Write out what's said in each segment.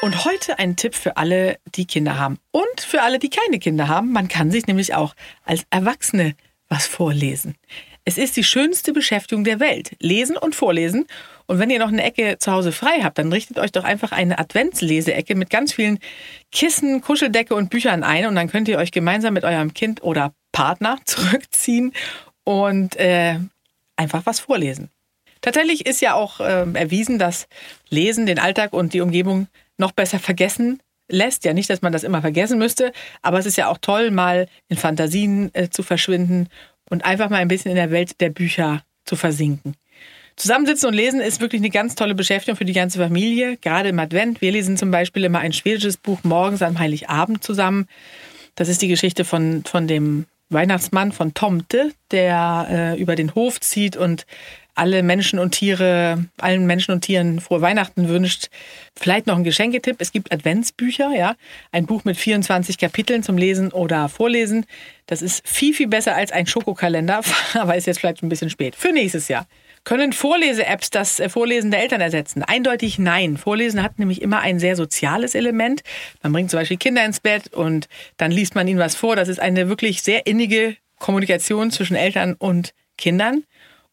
Und heute ein Tipp für alle, die Kinder haben und für alle, die keine Kinder haben. Man kann sich nämlich auch als Erwachsene was vorlesen. Es ist die schönste Beschäftigung der Welt. Lesen und vorlesen. Und wenn ihr noch eine Ecke zu Hause frei habt, dann richtet euch doch einfach eine Adventsleseecke mit ganz vielen Kissen, Kuscheldecke und Büchern ein. Und dann könnt ihr euch gemeinsam mit eurem Kind oder Partner zurückziehen und äh, einfach was vorlesen. Tatsächlich ist ja auch äh, erwiesen, dass Lesen den Alltag und die Umgebung noch besser vergessen lässt. Ja, nicht, dass man das immer vergessen müsste, aber es ist ja auch toll, mal in Fantasien äh, zu verschwinden und einfach mal ein bisschen in der Welt der Bücher zu versinken. Zusammensitzen und lesen ist wirklich eine ganz tolle Beschäftigung für die ganze Familie, gerade im Advent. Wir lesen zum Beispiel immer ein schwedisches Buch morgens am Heiligabend zusammen. Das ist die Geschichte von, von dem Weihnachtsmann von Tomte, der äh, über den Hof zieht und alle Menschen und Tiere, allen Menschen und Tieren frohe Weihnachten wünscht. Vielleicht noch ein Geschenketipp. Es gibt Adventsbücher, ja. Ein Buch mit 24 Kapiteln zum Lesen oder Vorlesen. Das ist viel, viel besser als ein Schokokalender, aber ist jetzt vielleicht ein bisschen spät. Für nächstes Jahr. Können Vorlese-Apps das äh, Vorlesen der Eltern ersetzen? Eindeutig nein. Vorlesen hat nämlich immer ein sehr soziales Element. Man bringt zum Beispiel Kinder ins Bett und dann liest man ihnen was vor. Das ist eine wirklich sehr innige Kommunikation zwischen Eltern und Kindern.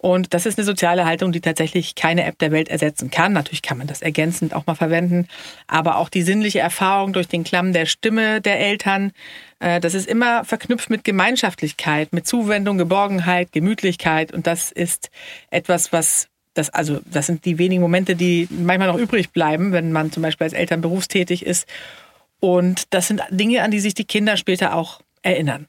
Und das ist eine soziale Haltung, die tatsächlich keine App der Welt ersetzen kann. Natürlich kann man das ergänzend auch mal verwenden, aber auch die sinnliche Erfahrung durch den Klamm der Stimme der Eltern, äh, das ist immer verknüpft mit Gemeinschaftlichkeit, mit Zuwendung, Geborgenheit, Gemütlichkeit. Und das ist etwas, was das, also, das sind die wenigen Momente, die manchmal noch übrig bleiben, wenn man zum Beispiel als Eltern berufstätig ist. Und das sind Dinge, an die sich die Kinder später auch erinnern.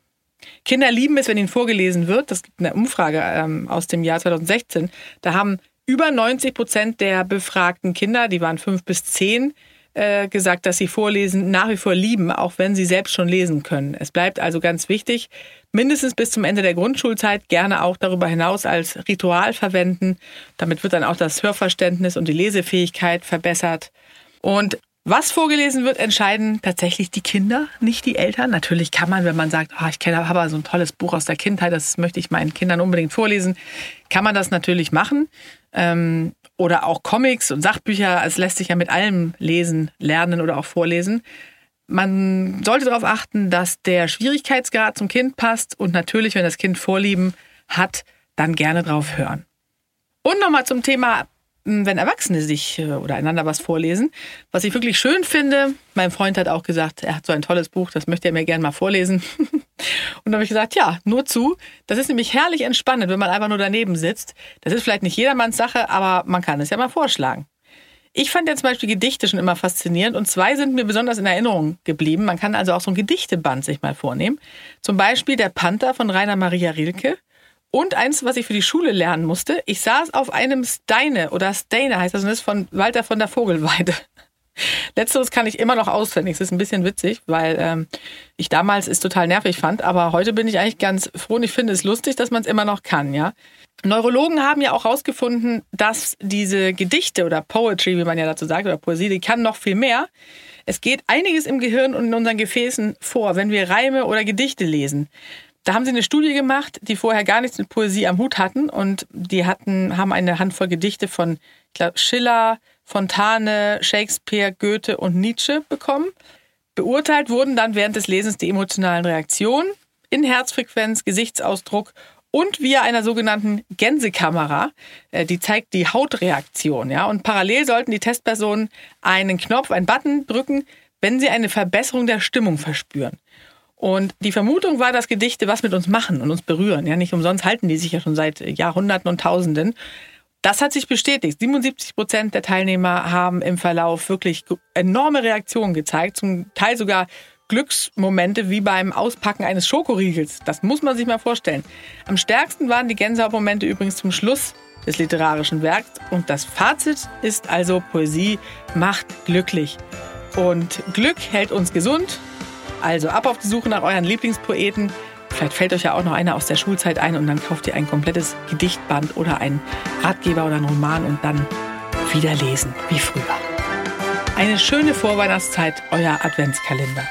Kinder lieben es, wenn ihnen vorgelesen wird. Das gibt eine Umfrage ähm, aus dem Jahr 2016. Da haben über 90 Prozent der befragten Kinder, die waren fünf bis zehn, äh, gesagt, dass sie Vorlesen nach wie vor lieben, auch wenn sie selbst schon lesen können. Es bleibt also ganz wichtig, mindestens bis zum Ende der Grundschulzeit, gerne auch darüber hinaus als Ritual verwenden. Damit wird dann auch das Hörverständnis und die Lesefähigkeit verbessert. Und was vorgelesen wird, entscheiden tatsächlich die Kinder, nicht die Eltern. Natürlich kann man, wenn man sagt, oh, ich kenne aber so ein tolles Buch aus der Kindheit, das möchte ich meinen Kindern unbedingt vorlesen, kann man das natürlich machen. Ähm, oder auch Comics und Sachbücher, es lässt sich ja mit allem lesen, lernen oder auch vorlesen. Man sollte darauf achten, dass der Schwierigkeitsgrad zum Kind passt und natürlich, wenn das Kind Vorlieben hat, dann gerne drauf hören. Und nochmal zum Thema wenn Erwachsene sich äh, oder einander was vorlesen. Was ich wirklich schön finde, mein Freund hat auch gesagt, er hat so ein tolles Buch, das möchte er mir gerne mal vorlesen. Und da habe ich gesagt, ja, nur zu. Das ist nämlich herrlich entspannend, wenn man einfach nur daneben sitzt. Das ist vielleicht nicht jedermanns Sache, aber man kann es ja mal vorschlagen. Ich fand ja zum Beispiel Gedichte schon immer faszinierend und zwei sind mir besonders in Erinnerung geblieben. Man kann also auch so ein Gedichteband sich mal vornehmen. Zum Beispiel der Panther von Rainer Maria Rilke und eins, was ich für die Schule lernen musste, ich saß auf einem Steine oder Steine heißt das, und das ist von Walter von der Vogelweide. Letzteres kann ich immer noch auswendig. Es ist ein bisschen witzig, weil ähm, ich damals es total nervig fand, aber heute bin ich eigentlich ganz froh und ich finde es lustig, dass man es immer noch kann, ja. Neurologen haben ja auch herausgefunden, dass diese Gedichte oder Poetry, wie man ja dazu sagt, oder Poesie, die kann noch viel mehr. Es geht einiges im Gehirn und in unseren Gefäßen vor, wenn wir Reime oder Gedichte lesen. Da haben sie eine Studie gemacht, die vorher gar nichts mit Poesie am Hut hatten und die hatten, haben eine Handvoll Gedichte von Schiller, Fontane, Shakespeare, Goethe und Nietzsche bekommen. Beurteilt wurden dann während des Lesens die emotionalen Reaktionen in Herzfrequenz, Gesichtsausdruck und via einer sogenannten Gänsekamera. Äh, die zeigt die Hautreaktion. Ja? Und parallel sollten die Testpersonen einen Knopf, einen Button drücken, wenn sie eine Verbesserung der Stimmung verspüren. Und die Vermutung war, dass Gedichte was mit uns machen und uns berühren. Ja, nicht umsonst halten die sich ja schon seit Jahrhunderten und Tausenden. Das hat sich bestätigt. 77 Prozent der Teilnehmer haben im Verlauf wirklich enorme Reaktionen gezeigt, zum Teil sogar Glücksmomente wie beim Auspacken eines Schokoriegels. Das muss man sich mal vorstellen. Am stärksten waren die Gänsehautmomente übrigens zum Schluss des literarischen Werks. Und das Fazit ist also, Poesie macht glücklich. Und Glück hält uns gesund. Also ab auf die Suche nach euren Lieblingspoeten. Vielleicht fällt euch ja auch noch einer aus der Schulzeit ein und dann kauft ihr ein komplettes Gedichtband oder einen Ratgeber oder einen Roman und dann wieder lesen wie früher. Eine schöne Vorweihnachtszeit, euer Adventskalender.